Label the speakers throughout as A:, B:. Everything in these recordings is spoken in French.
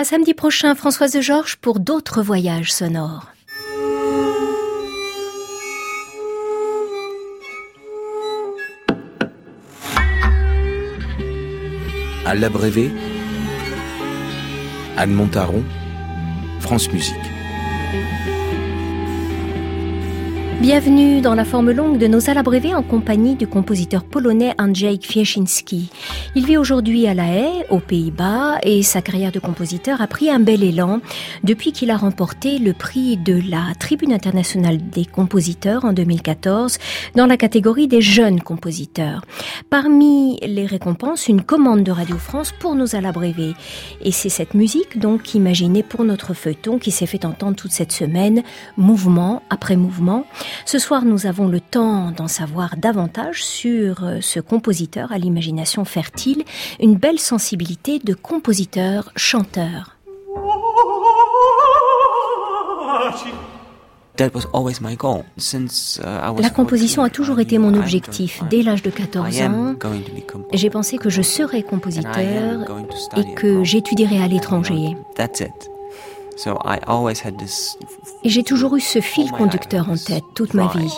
A: À samedi prochain, Françoise de Georges pour d'autres voyages sonores.
B: À l'abrévé, Anne Montaron, France Musique.
A: Bienvenue dans la forme longue de nos alabrévés en compagnie du compositeur polonais Andrzej Kwieciński. Il vit aujourd'hui à La Haye, aux Pays-Bas, et sa carrière de compositeur a pris un bel élan depuis qu'il a remporté le prix de la Tribune internationale des compositeurs en 2014 dans la catégorie des jeunes compositeurs. Parmi les récompenses, une commande de Radio France pour nos alabrévés. Et c'est cette musique donc imaginée pour notre feuilleton qui s'est fait entendre toute cette semaine, mouvement après mouvement. Ce soir, nous avons le temps d'en savoir davantage sur euh, ce compositeur à l'imagination fertile, une belle sensibilité de compositeur-chanteur. La composition a toujours été mon objectif. Dès l'âge de 14 ans, j'ai pensé que je serais compositeur et que j'étudierais à l'étranger. Et j'ai toujours eu ce fil conducteur en tête toute ma vie.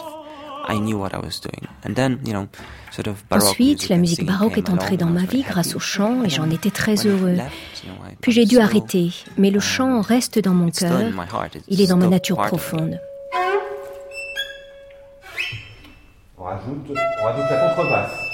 A: Ensuite, la musique baroque est entrée dans ma vie grâce au chant et j'en étais très heureux. Puis j'ai dû arrêter, mais le chant reste dans mon cœur, il est dans ma nature profonde.
C: On rajoute, on rajoute la contrebasse.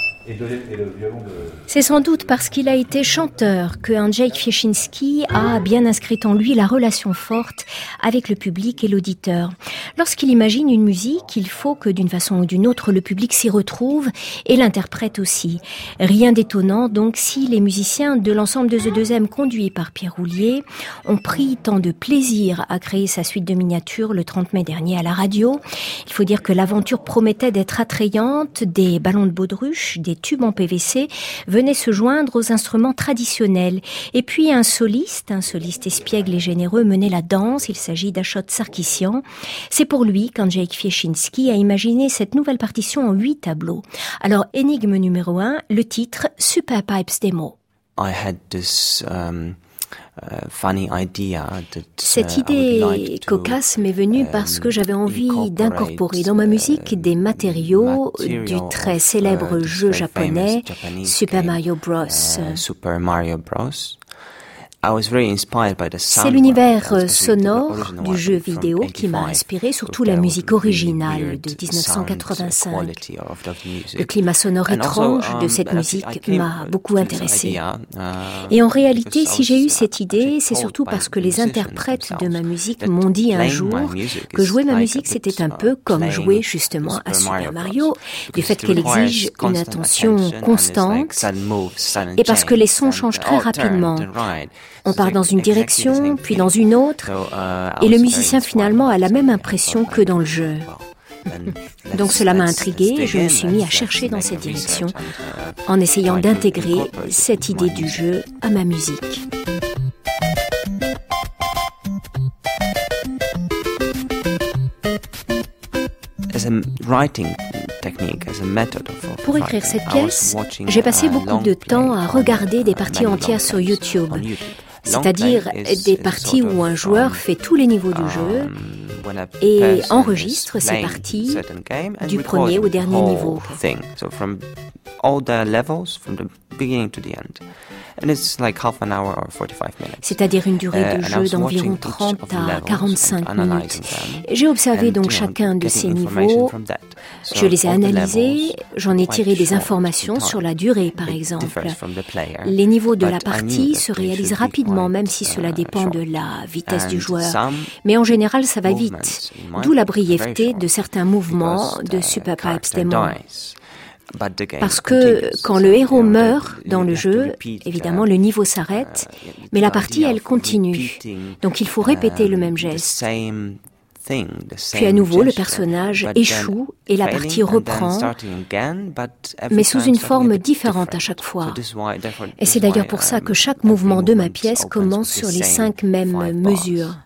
A: C'est sans doute parce qu'il a été chanteur que Andrzej Kwieciński a bien inscrit en lui la relation forte avec le public et l'auditeur. Lorsqu'il imagine une musique, il faut que d'une façon ou d'une autre le public s'y retrouve et l'interprète aussi. Rien d'étonnant donc si les musiciens de l'ensemble de The 2M conduits par Pierre Roulier ont pris tant de plaisir à créer sa suite de miniatures le 30 mai dernier à la radio. Il faut dire que l'aventure promettait d'être attrayante, des ballons de baudruche, des tubes en PVC venaient se joindre aux instruments traditionnels. Et puis un soliste, un soliste espiègle et généreux menait la danse. Il s'agit d'Achot Sarkissian. C'est pour lui qu'Andrzej Kwieciński a imaginé cette nouvelle partition en huit tableaux. Alors, énigme numéro un, le titre Super Pipes Demo.
D: I had this, um,
A: cette uh, idée cocasse m'est venue parce que j'avais um, envie d'incorporer dans ma musique des uh, matériaux du très uh, célèbre jeu japonais Super Mario Bros. C'est l'univers euh, sonore du jeu vidéo qui m'a inspiré, surtout la musique originale de 1985. Le climat sonore étrange de um, cette musique m'a beaucoup intéressé.
D: Uh,
A: Et en réalité, si j'ai eu cette idée, c'est surtout parce que les interprètes de ma musique m'ont dit un jour que jouer ma musique, c'était un peu comme jouer justement à Super Mario, du fait qu'elle exige une attention constante et parce que les sons changent très rapidement. On part dans une direction, puis dans une autre, uh, et le musicien finalement a la même impression que dans le jeu. Donc cela m'a intrigué et je me suis mis à chercher dans cette direction
D: uh,
A: en essayant d'intégrer cette idée du jeu à ma musique. Pour écrire cette pièce, j'ai passé beaucoup de temps à regarder des parties entières sur YouTube c'est-à-dire des parties où un joueur fait tous les niveaux du jeu et enregistre ses parties du premier au dernier niveau. C'est-à-dire une durée de uh, jeu d'environ 30 à 45 minutes. J'ai observé donc chacun de ces niveaux, je les ai analysés, j'en ai tiré des informations sur la durée par exemple. Les niveaux de la partie se réalisent rapidement même si cela uh, dépend de la vitesse du joueur. Mais en général ça va vite, d'où la brièveté de certains mouvements de Super Pipes Demon. Parce que quand le héros meurt dans le jeu, évidemment le niveau s'arrête, mais la partie elle continue. Donc il faut répéter le même geste. Puis à nouveau, le personnage échoue et la partie reprend, mais sous une forme différente à chaque fois. Et c'est d'ailleurs pour ça que chaque mouvement de ma pièce commence sur les cinq mêmes mesures.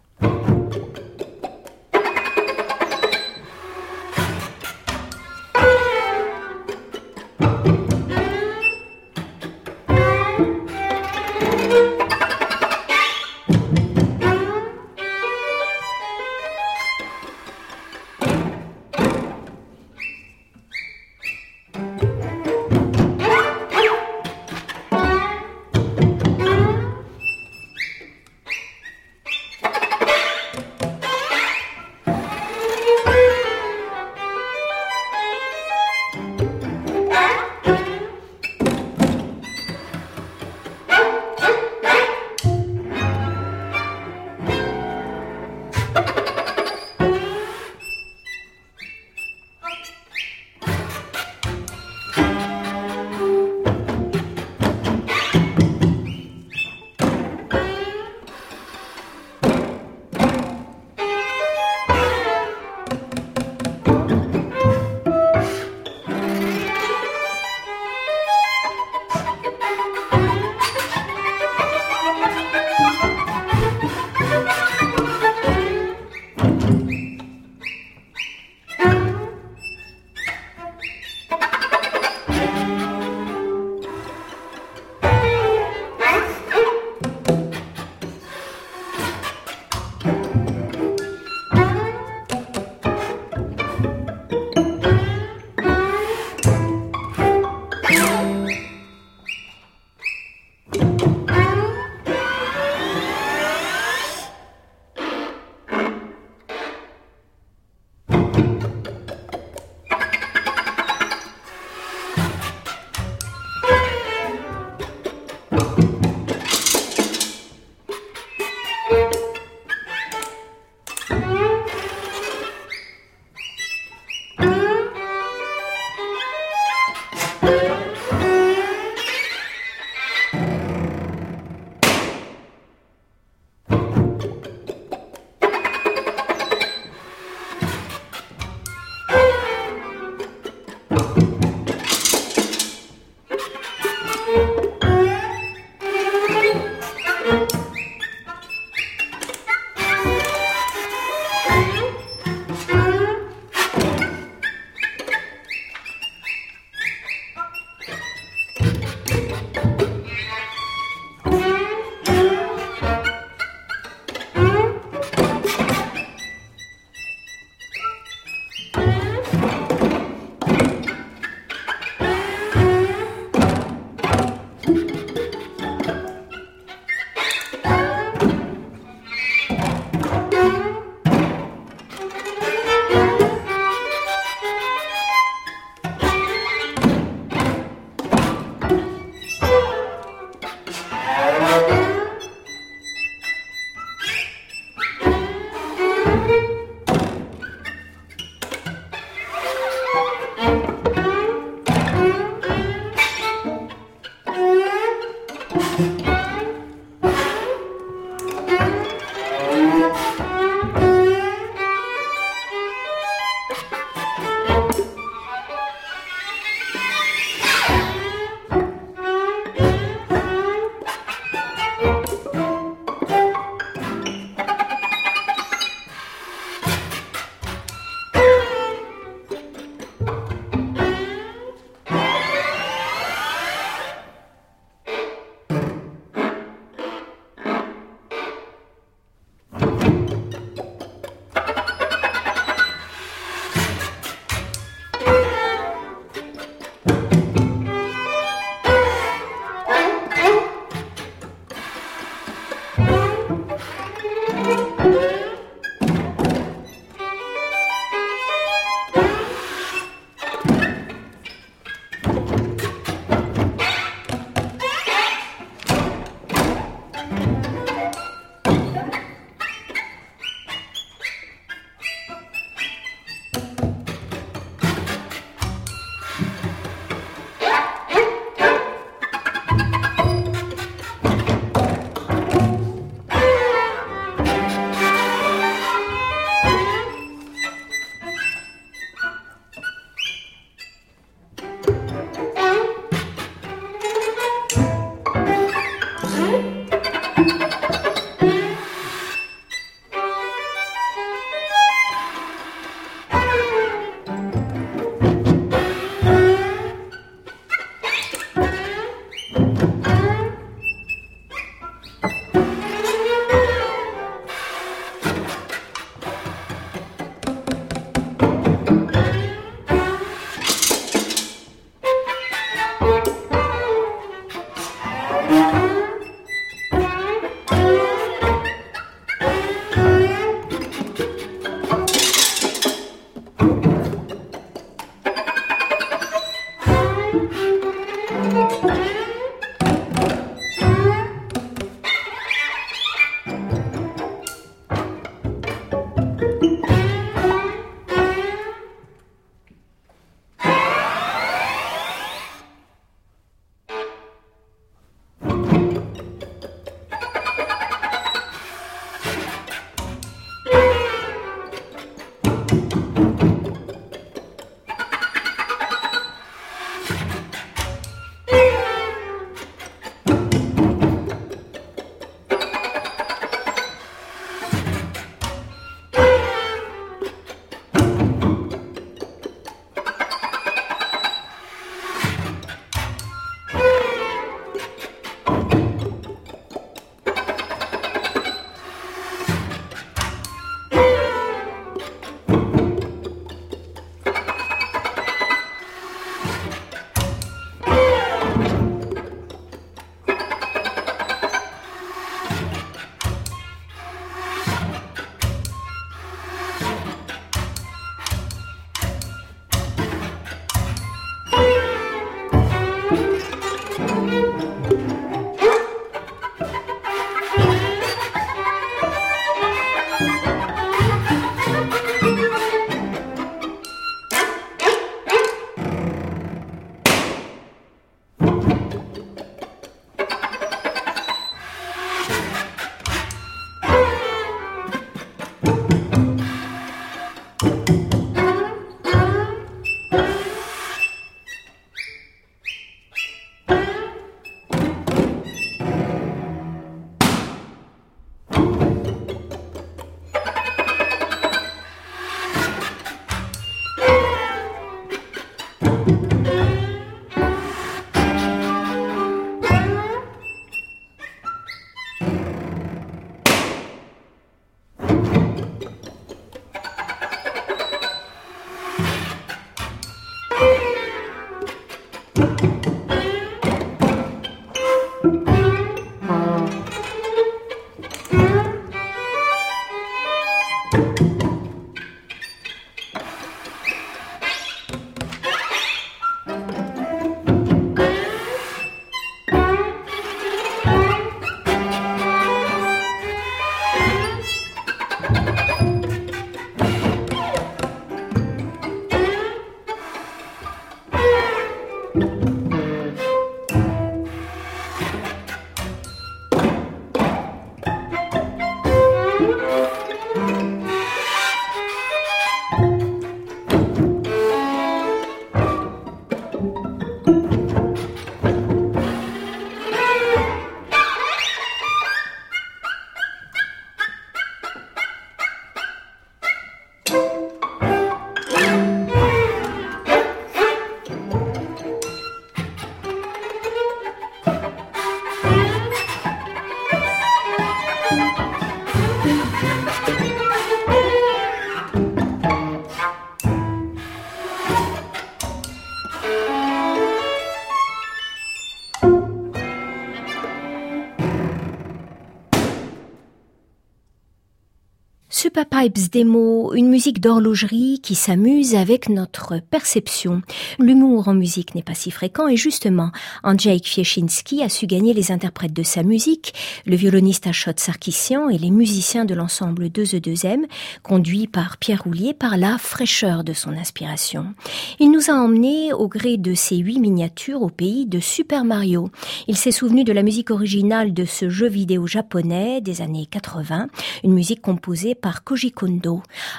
A: that Pipes Demo, une musique d'horlogerie qui s'amuse avec notre perception. L'humour en musique n'est pas si fréquent et justement, Andrzej Kwieciński a su gagner les interprètes de sa musique, le violoniste Ashot Sarkissian et les musiciens de l'ensemble 2E2M, conduits par Pierre Roulier par la fraîcheur de son inspiration. Il nous a emmenés au gré de ses huit miniatures au pays de Super Mario. Il s'est souvenu de la musique originale de ce jeu vidéo japonais des années 80, une musique composée par Koji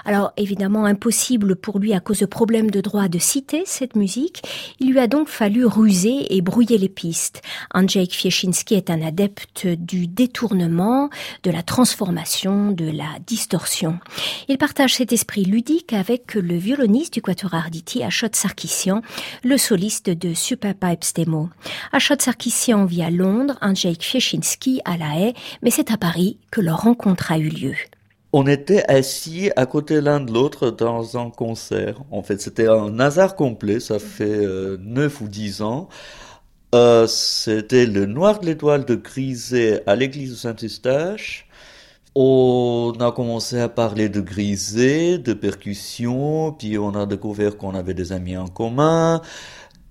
A: Alors évidemment impossible pour lui à cause de problèmes de droit de citer cette musique. Il lui a donc fallu ruser et brouiller les pistes. Andrzej Kwieciński est un adepte du détournement, de la transformation, de la distorsion. Il partage cet esprit ludique avec le violoniste du Quatuor Arditi, Ashot Sarkissian, le soliste de Super Pipes Demo. Ashot Sarkissian vit à Londres, Andrzej Kwieciński à La Haye, mais c'est à Paris que leur rencontre a eu lieu
E: on était assis à côté l'un de l'autre dans un concert. En fait, c'était un hasard complet, ça fait euh, neuf ou dix ans. Euh, c'était le Noir de l'Étoile de Grisé à l'église de Saint-Eustache. On a commencé à parler de Grisé, de percussion, puis on a découvert qu'on avait des amis en commun.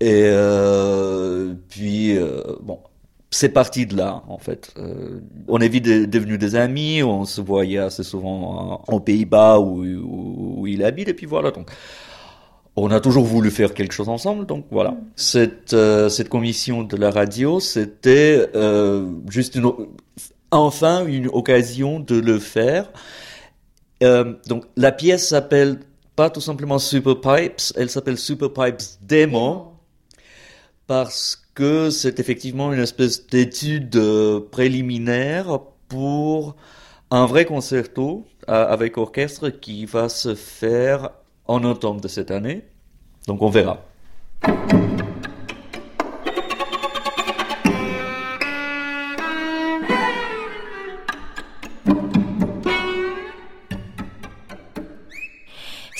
E: Et euh, puis, bon, c'est parti de là, en fait. Euh, on est vite devenus des amis, on se voyait assez souvent en, Pays-Bas où, où, il habite, et puis voilà. Donc, on a toujours voulu faire quelque chose ensemble, donc voilà. Mm. Cette, euh, cette commission de la radio, c'était euh, juste une, enfin une occasion de le faire. Euh, donc la pièce s'appelle pas tout simplement Super Pipes, elle s'appelle Super Pipes Demo, parce que c'est effectivement une espèce d'étude euh, préliminaire pour un vrai concerto avec orchestre qui va se faire en automne de cette année. Donc on verra.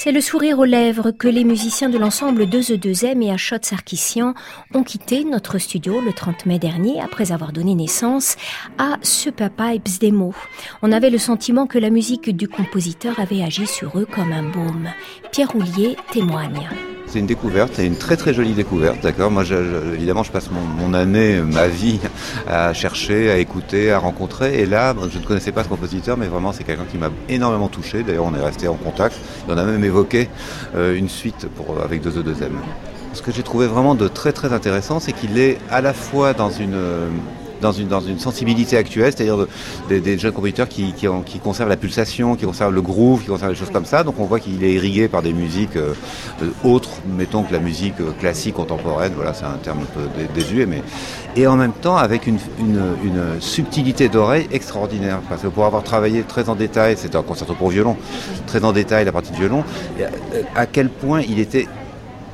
A: C'est le sourire aux lèvres que les musiciens de l'ensemble 2E2M et Achot Sarkissian ont quitté notre studio le 30 mai dernier après avoir donné naissance à Super Pipes Demo. On avait le sentiment que la musique du compositeur avait agi sur eux comme un baume. Pierre Roulier témoigne.
F: C'est une découverte, et une très très jolie découverte, d'accord Moi, évidemment, je passe mon, année, ma vie à chercher, à écouter, à rencontrer. Et là, je ne connaissais pas ce compositeur, mais vraiment, c'est quelqu'un qui m'a énormément touché. D'ailleurs, on est resté en contact. on a même évoqué euh, une suite pour, avec 2E2M. Ce que j'ai trouvé vraiment de très très intéressant, c'est qu'il est à la fois dans une dans une, dans une sensibilité actuelle, c'est-à-dire des, jeunes compositeurs qui, qui, conservent la pulsation, qui conservent le groove, qui conservent des choses comme ça. Donc on voit qu'il est irrigué par des musiques euh, autres, mettons que la musique euh, classique contemporaine, voilà, c'est un terme un peu désuet, mais et en même temps avec une, une, subtilité d'oreille extraordinaire. Parce que pour avoir travaillé très en détail, c'était un concerto pour violon, très en détail la partie de violon, à quel point il était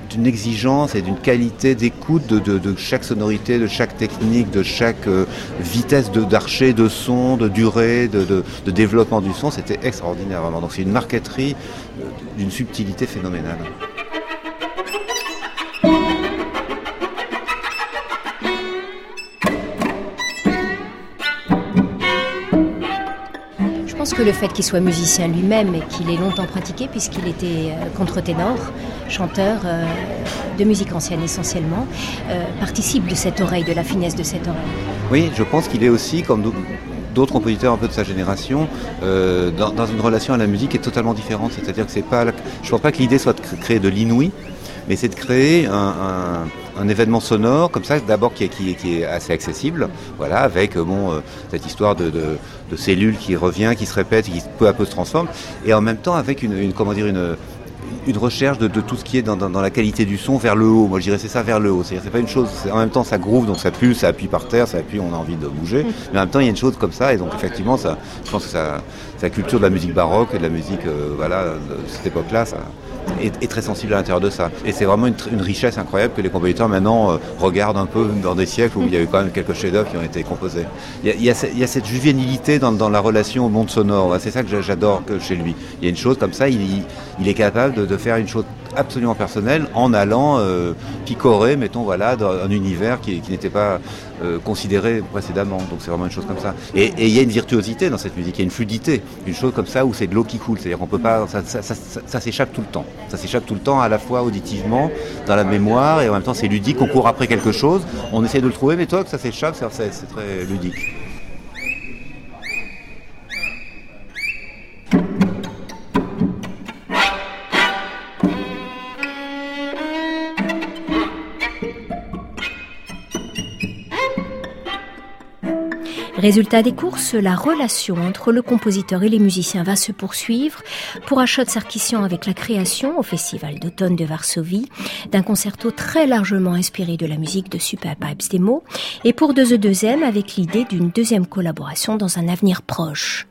F: d'une exigence et d'une qualité d'écoute de, chaque sonorité, de chaque technique, de chaque euh, vitesse d'archer, de, son, de durée, de, développement du son. C'était extraordinaire vraiment. Donc c'est une marqueterie euh, d'une subtilité phénoménale.
A: que le fait qu'il soit musicien lui-même et qu'il ait longtemps pratiqué, puisqu'il était euh, contre-ténor, chanteur euh, de musique ancienne essentiellement, euh, participe de cette oreille, de la finesse de cette oreille.
F: Oui, je pense qu'il est aussi, comme d'autres compositeurs un peu de sa génération, dans, une relation à la musique qui est totalement différente. C'est-à-dire que c'est pas, je ne pense pas que l'idée soit de créer de l'inouï, mais c'est de créer un, événement sonore comme ça, d'abord qui, est assez accessible, voilà, avec euh, bon euh, cette histoire de, cellules qui revient, qui se répète, qui peu à peu se transforme, et en même temps avec une, comment dire une une recherche de, tout ce qui est dans, la qualité du son vers le haut. Moi, je dirais c'est ça vers le haut. C'est-à-dire c'est pas une chose. En même temps, ça groove, donc ça pue, ça appuie par terre, ça appuie, on a envie de bouger. Mais en même temps, il y a une chose comme ça, et donc effectivement, ça, je pense que ça, la culture de la musique baroque et de la musique, euh, voilà, de cette époque-là, ça, est, très sensible à l'intérieur de ça. Et c'est vraiment une, richesse incroyable que les compositeurs maintenant euh, regardent un peu dans des siècles où il y a eu quand même quelques chefs-d'œuvre qui ont été composés. Il y a, cette juvénilité dans, la relation au monde sonore. C'est ça que j'adore chez lui. Il y a une chose comme ça, il, est capable de, faire une chose absolument personnelle en allant euh, picorer, mettons, voilà, dans un univers qui, n'était pas euh, considéré précédemment. Donc c'est vraiment une chose comme ça. Et, il y a une virtuosité dans cette musique, il y a une fluidité, une chose comme ça où c'est de l'eau qui coule. C'est-à-dire qu'on peut pas, ça, s'échappe tout le temps. Ça s'échappe tout le temps, à la fois auditivement, dans la mémoire, et en même temps c'est ludique. On court après quelque chose, on essaie de le trouver, mais toi que ça s'échappe, c'est très ludique.
A: Résultat des courses, la relation entre le compositeur et les musiciens va se poursuivre pour Achot Sarkissian avec la création au Festival d'automne de Varsovie d'un concerto très largement inspiré de la musique de Super Pipes Demo et pour 2E2M avec l'idée d'une deuxième collaboration dans un avenir proche.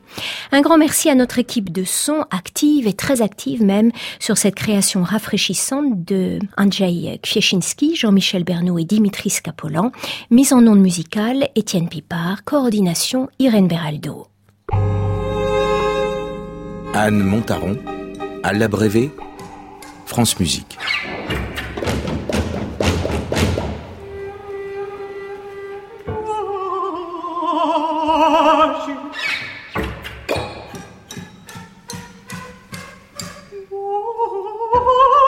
A: Un grand merci à notre équipe de son active et très active même sur cette création rafraîchissante de Andrzej Kwieczynski, Jean-Michel Bernou et Dimitri Scapolan. Mise en onde musicale, Étienne Pipard. Coordination, Irène Beraldo.
B: Anne Montaron, à l'abrévé, France Musique. Oh.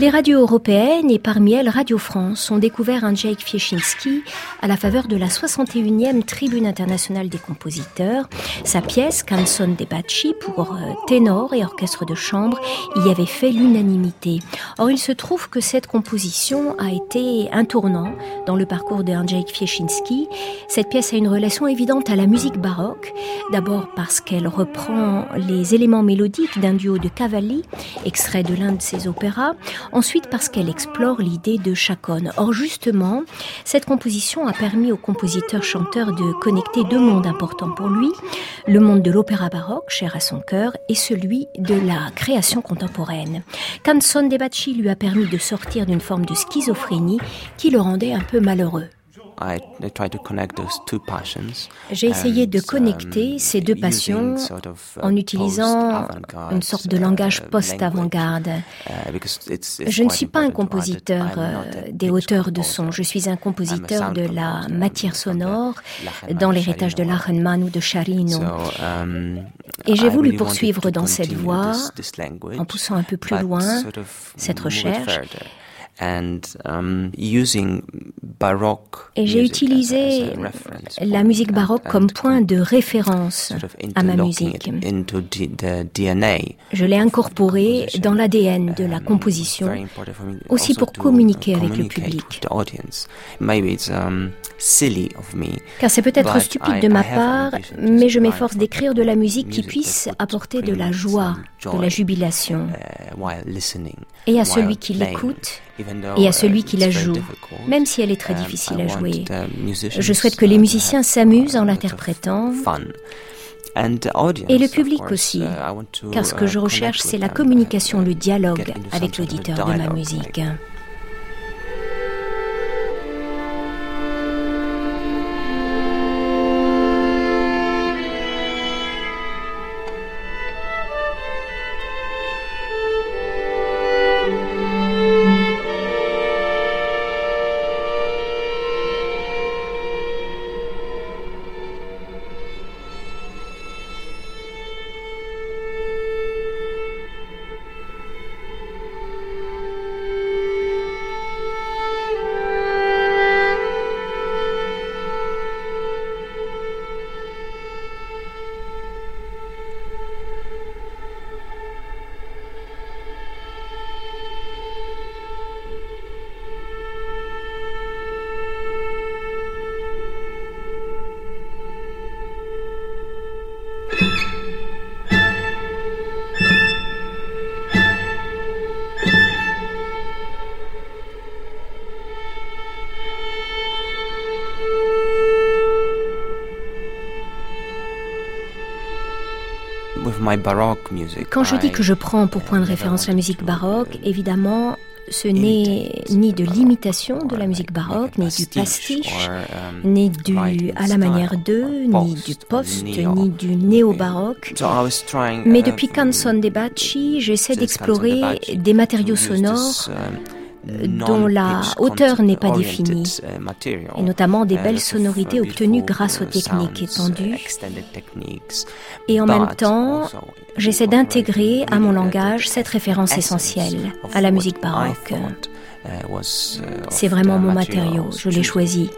A: Les radios européennes et parmi elles Radio France ont découvert un Jake Fieszinski à la faveur de la 61e Tribune internationale des compositeurs. Sa pièce Canzone de Bacci pour euh, ténor et orchestre de chambre y avait fait l'unanimité. Or il se trouve que cette composition a été un tournant dans le parcours de Jake Fieszinski. Cette pièce a une relation évidente à la musique baroque, d'abord parce qu'elle reprend les éléments mélodiques d'un duo de Cavalli, extrait de l'un de ses opéras, ensuite parce qu'elle explore l'idée de chaconne. Or justement, cette composition a permis au compositeur-chanteur de connecter deux mondes importants pour lui, le monde de l'opéra baroque, cher à son cœur, et celui de la création contemporaine. Canson de Bacci lui a permis de sortir d'une forme de schizophrénie qui le rendait un peu malheureux. J'ai essayé de connecter um, ces deux passions uh, en utilisant une sorte de langage uh, post-avant-garde. Uh, je ne suis pas un compositeur euh, des hauteurs de son, je suis un compositeur de la matière sonore dans l'héritage de Lachenmann ou de Charino. Um, Et j'ai voulu poursuivre dans cette voie en poussant un peu plus loin cette recherche Et j'ai utilisé la musique baroque comme point de référence à ma musique. Je l'ai incorporé dans l'ADN de la composition, aussi pour communiquer avec le public. Um, Car c'est peut-être stupide de ma part, mais je m'efforce d'écrire de la musique qui puisse apporter de la joie, de la jubilation. Uh, Et à celui qui l'écoute, et à celui qui la joue, même si elle est très difficile à jouer. Je souhaite que les musiciens s'amusent en l'interprétant. Et le public aussi, car ce que je recherche, c'est la communication, le dialogue avec l'auditeur de ma musique. Quand je dis que je prends pour point de référence la musique baroque, évidemment, ce n'est ni de l'imitation de la musique baroque, ni du pastiche, um, ni du à la manière d'eux, ni du post, ni du néo-baroque. Mais depuis Canson de Bacci, j'essaie d'explorer des matériaux sonores um, dont la hauteur n'est pas définie, et notamment des belles sonorités obtenues grâce aux techniques étendues. Et en même temps, j'essaie d'intégrer à mon langage cette référence essentielle à la musique baroque. C'est vraiment mon matériau, je l'ai choisi.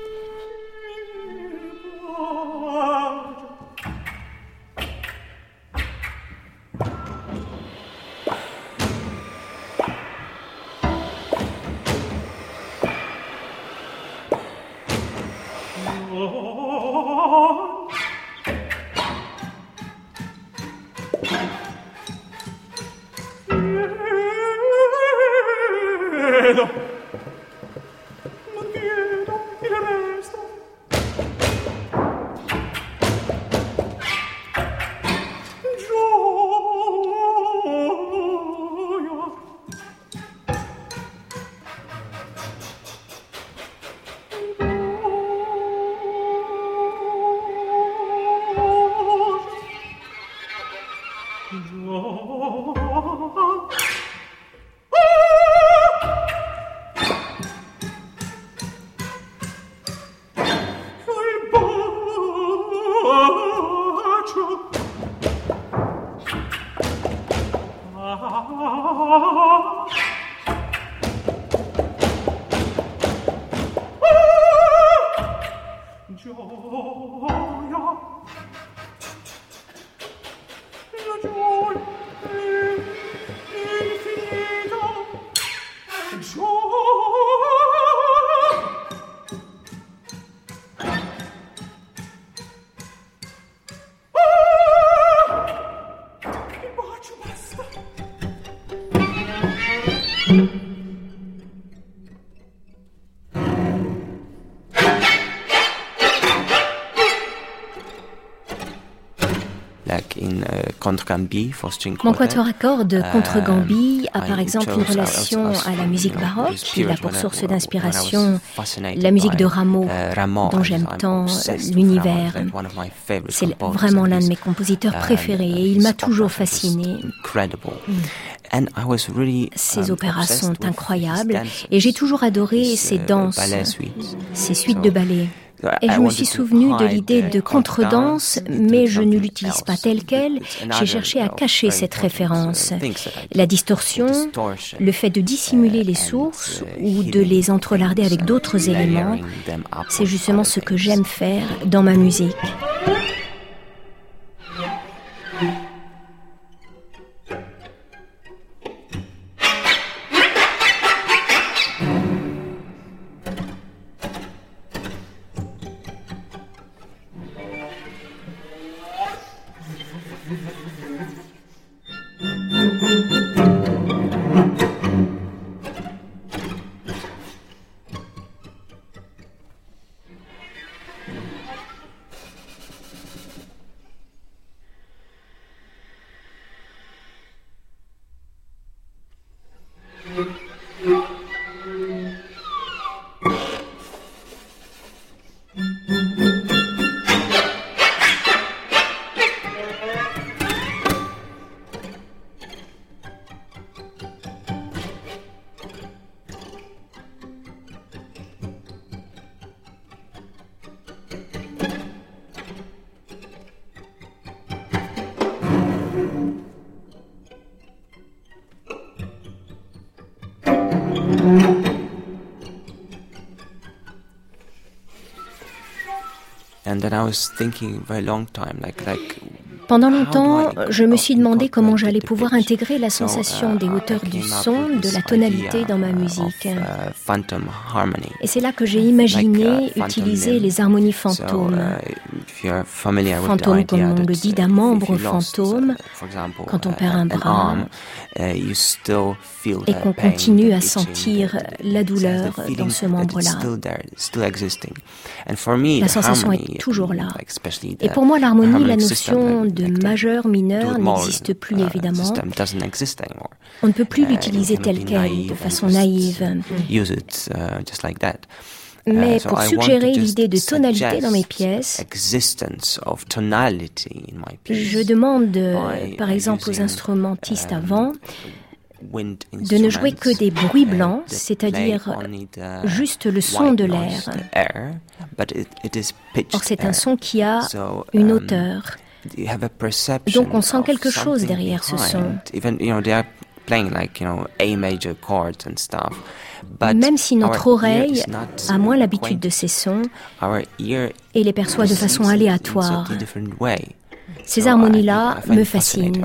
A: Mon quatuor à cordes contre Gambie a par exemple une relation à la musique baroque. Il a pour source d'inspiration la musique de Rameau, dont j'aime tant l'univers. C'est vraiment l'un de mes compositeurs préférés et il m'a toujours fasciné. Ces opéras sont incroyables et j'ai toujours adoré ces danses, ces suites de ballets. Et je me suis souvenu de l'idée de contredanse, mais je ne l'utilise pas telle qu'elle. J'ai cherché à cacher cette référence. La distorsion, le fait de dissimuler les sources ou de les entrelarder avec d'autres éléments, c'est justement ce que j'aime faire dans ma musique. and I was thinking for a long time, like like Pendant longtemps, je me suis demandé comment j'allais pouvoir intégrer la sensation des hauteurs du son, de la tonalité dans ma musique. Et c'est là que j'ai imaginé utiliser les harmonies fantômes. Fantôme, comme on le dit, d'un membre fantôme, quand on perd un bras, et qu'on continue à sentir la douleur dans ce membre-là. La sensation est toujours là. Et pour moi, l'harmonie, la notion de majeur, mineur n'existe plus uh, évidemment. On ne peut plus uh, l'utiliser telle qu'elle, de façon naïve. Mais pour suggérer l'idée de tonalité dans mes pièces, je demande, par exemple, aux instrumentistes avant de ne jouer que des bruits blancs, c'est-à-dire juste le son de l'air. Or, c'est un son qui a une um, hauteur. Donc, on sent quelque chose derrière ce son. Même si notre oreille a moins l'habitude de ces sons et les perçoit de façon aléatoire, ces harmonies-là me fascinent.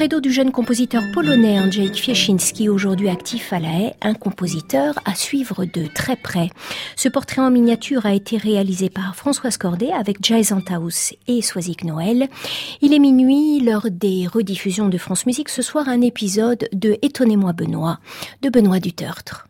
A: Credo du jeune compositeur polonais Andrzej Fieszynski, aujourd'hui actif à La Haye, un compositeur à suivre de très près. Ce portrait en miniature a été réalisé par Françoise Cordet avec Jay et Swazik Noël. Il est minuit lors des rediffusions de France Musique ce soir un épisode de Étonnez-moi Benoît de Benoît Dutertre.